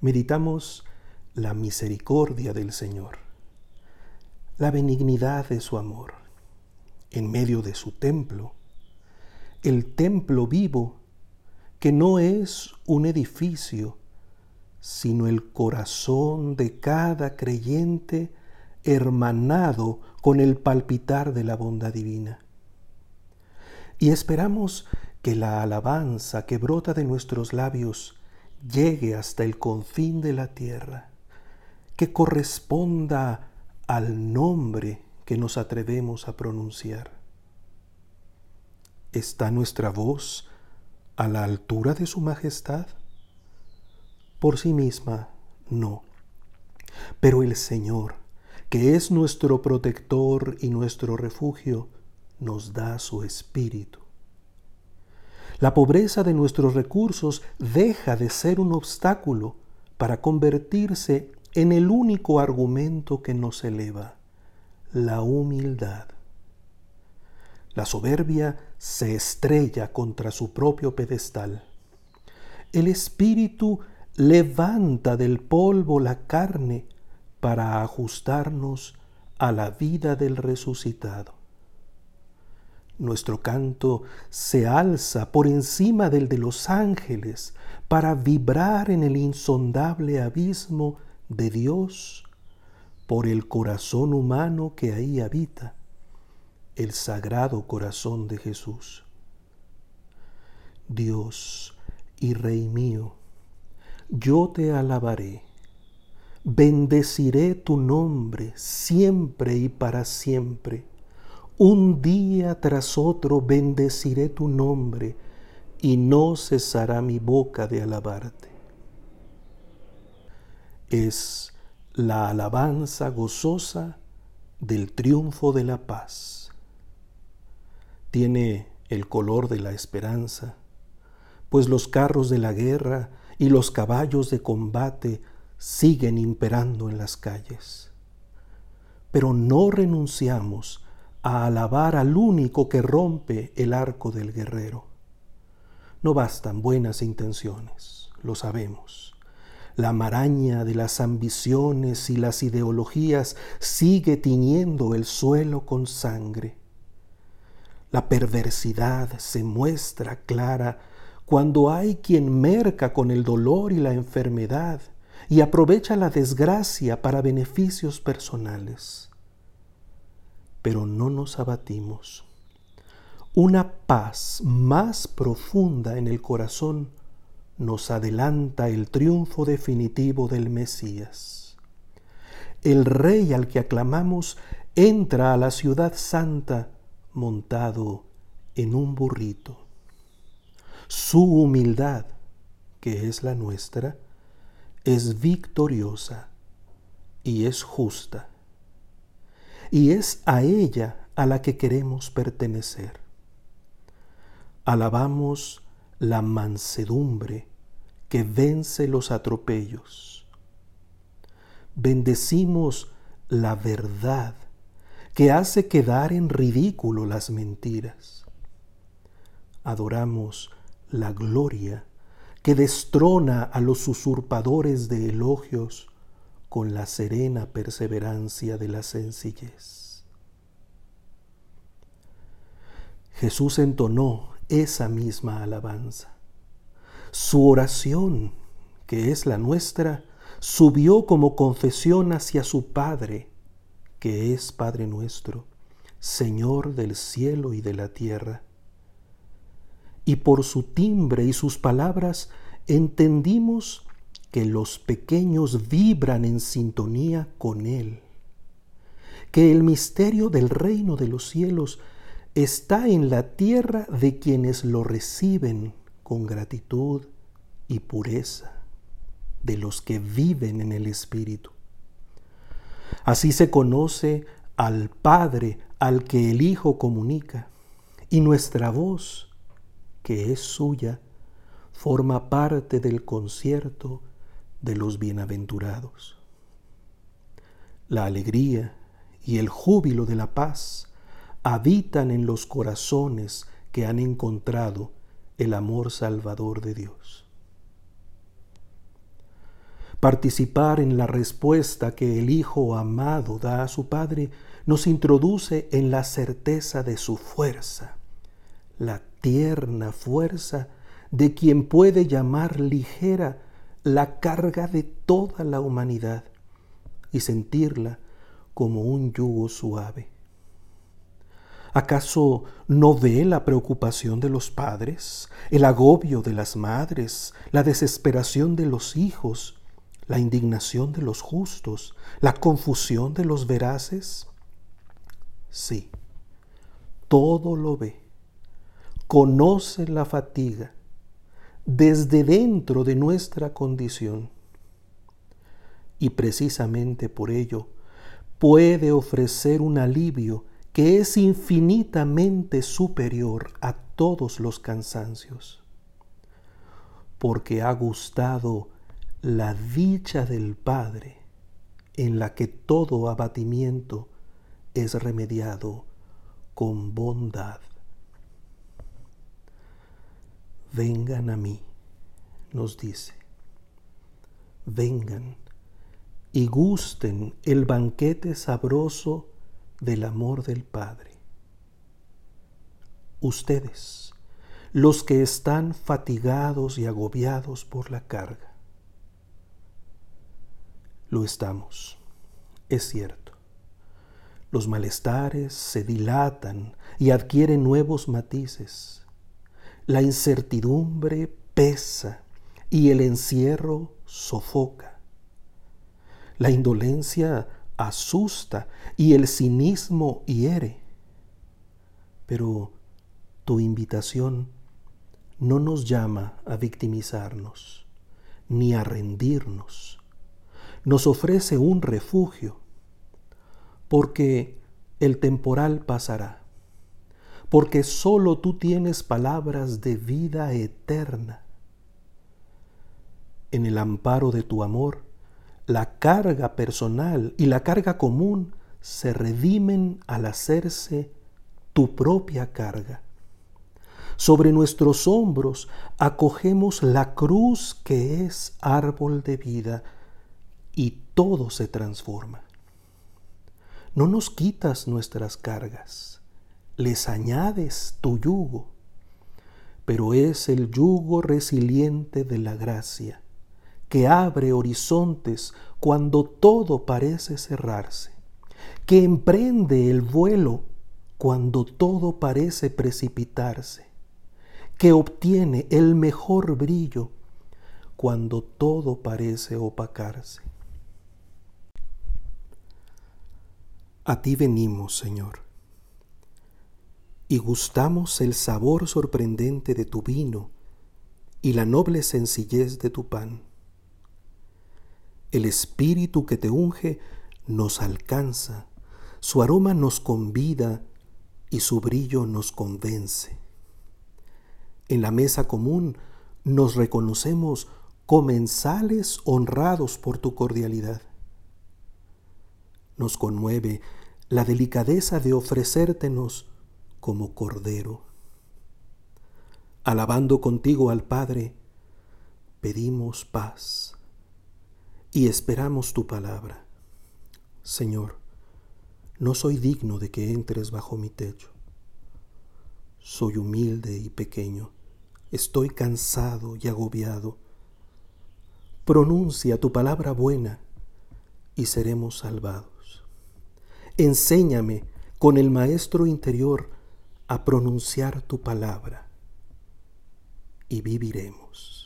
meditamos la misericordia del Señor, la benignidad de su amor en medio de su templo, el templo vivo que no es un edificio, sino el corazón de cada creyente hermanado con el palpitar de la bondad divina. Y esperamos que la alabanza que brota de nuestros labios llegue hasta el confín de la tierra, que corresponda al nombre que nos atrevemos a pronunciar. ¿Está nuestra voz a la altura de su majestad? Por sí misma, no. Pero el Señor, que es nuestro protector y nuestro refugio, nos da su espíritu. La pobreza de nuestros recursos deja de ser un obstáculo para convertirse en el único argumento que nos eleva, la humildad. La soberbia se estrella contra su propio pedestal. El espíritu levanta del polvo la carne para ajustarnos a la vida del resucitado. Nuestro canto se alza por encima del de los ángeles para vibrar en el insondable abismo de Dios. Por el corazón humano que ahí habita, el sagrado corazón de Jesús. Dios y Rey mío, yo te alabaré, bendeciré tu nombre siempre y para siempre un día tras otro bendeciré tu nombre y no cesará mi boca de alabarte. Es la alabanza gozosa del triunfo de la paz. Tiene el color de la esperanza, pues los carros de la guerra y los caballos de combate siguen imperando en las calles. Pero no renunciamos a alabar al único que rompe el arco del guerrero. No bastan buenas intenciones, lo sabemos. La maraña de las ambiciones y las ideologías sigue tiñendo el suelo con sangre. La perversidad se muestra clara cuando hay quien merca con el dolor y la enfermedad y aprovecha la desgracia para beneficios personales pero no nos abatimos. Una paz más profunda en el corazón nos adelanta el triunfo definitivo del Mesías. El Rey al que aclamamos entra a la ciudad santa montado en un burrito. Su humildad, que es la nuestra, es victoriosa y es justa y es a ella a la que queremos pertenecer. Alabamos la mansedumbre que vence los atropellos. Bendecimos la verdad que hace quedar en ridículo las mentiras. Adoramos la gloria que destrona a los usurpadores de elogios con la serena perseverancia de la sencillez. Jesús entonó esa misma alabanza. Su oración, que es la nuestra, subió como confesión hacia su Padre, que es Padre nuestro, Señor del cielo y de la tierra. Y por su timbre y sus palabras entendimos que los pequeños vibran en sintonía con Él, que el misterio del reino de los cielos está en la tierra de quienes lo reciben con gratitud y pureza, de los que viven en el Espíritu. Así se conoce al Padre al que el Hijo comunica, y nuestra voz, que es suya, forma parte del concierto de los bienaventurados. La alegría y el júbilo de la paz habitan en los corazones que han encontrado el amor salvador de Dios. Participar en la respuesta que el Hijo amado da a su Padre nos introduce en la certeza de su fuerza, la tierna fuerza de quien puede llamar ligera la carga de toda la humanidad y sentirla como un yugo suave. ¿Acaso no ve la preocupación de los padres, el agobio de las madres, la desesperación de los hijos, la indignación de los justos, la confusión de los veraces? Sí, todo lo ve, conoce la fatiga desde dentro de nuestra condición y precisamente por ello puede ofrecer un alivio que es infinitamente superior a todos los cansancios, porque ha gustado la dicha del Padre en la que todo abatimiento es remediado con bondad. Vengan a mí, nos dice, vengan y gusten el banquete sabroso del amor del Padre. Ustedes, los que están fatigados y agobiados por la carga. Lo estamos, es cierto. Los malestares se dilatan y adquieren nuevos matices. La incertidumbre pesa y el encierro sofoca. La indolencia asusta y el cinismo hiere. Pero tu invitación no nos llama a victimizarnos ni a rendirnos. Nos ofrece un refugio, porque el temporal pasará, porque solo tú tienes palabras de vida eterna. En el amparo de tu amor, la carga personal y la carga común se redimen al hacerse tu propia carga. Sobre nuestros hombros acogemos la cruz que es árbol de vida y todo se transforma. No nos quitas nuestras cargas, les añades tu yugo, pero es el yugo resiliente de la gracia que abre horizontes cuando todo parece cerrarse, que emprende el vuelo cuando todo parece precipitarse, que obtiene el mejor brillo cuando todo parece opacarse. A ti venimos, Señor, y gustamos el sabor sorprendente de tu vino y la noble sencillez de tu pan el Espíritu que te unge nos alcanza, su aroma nos convida y su brillo nos convence. En la mesa común nos reconocemos comensales honrados por tu cordialidad. Nos conmueve la delicadeza de ofrecértenos como cordero. Alabando contigo al Padre, pedimos paz y esperamos tu palabra. Señor, no soy digno de que entres bajo mi techo. Soy humilde y pequeño. Estoy cansado y agobiado. Pronuncia tu palabra buena y seremos salvados. Enséñame con el Maestro interior a pronunciar tu palabra y viviremos.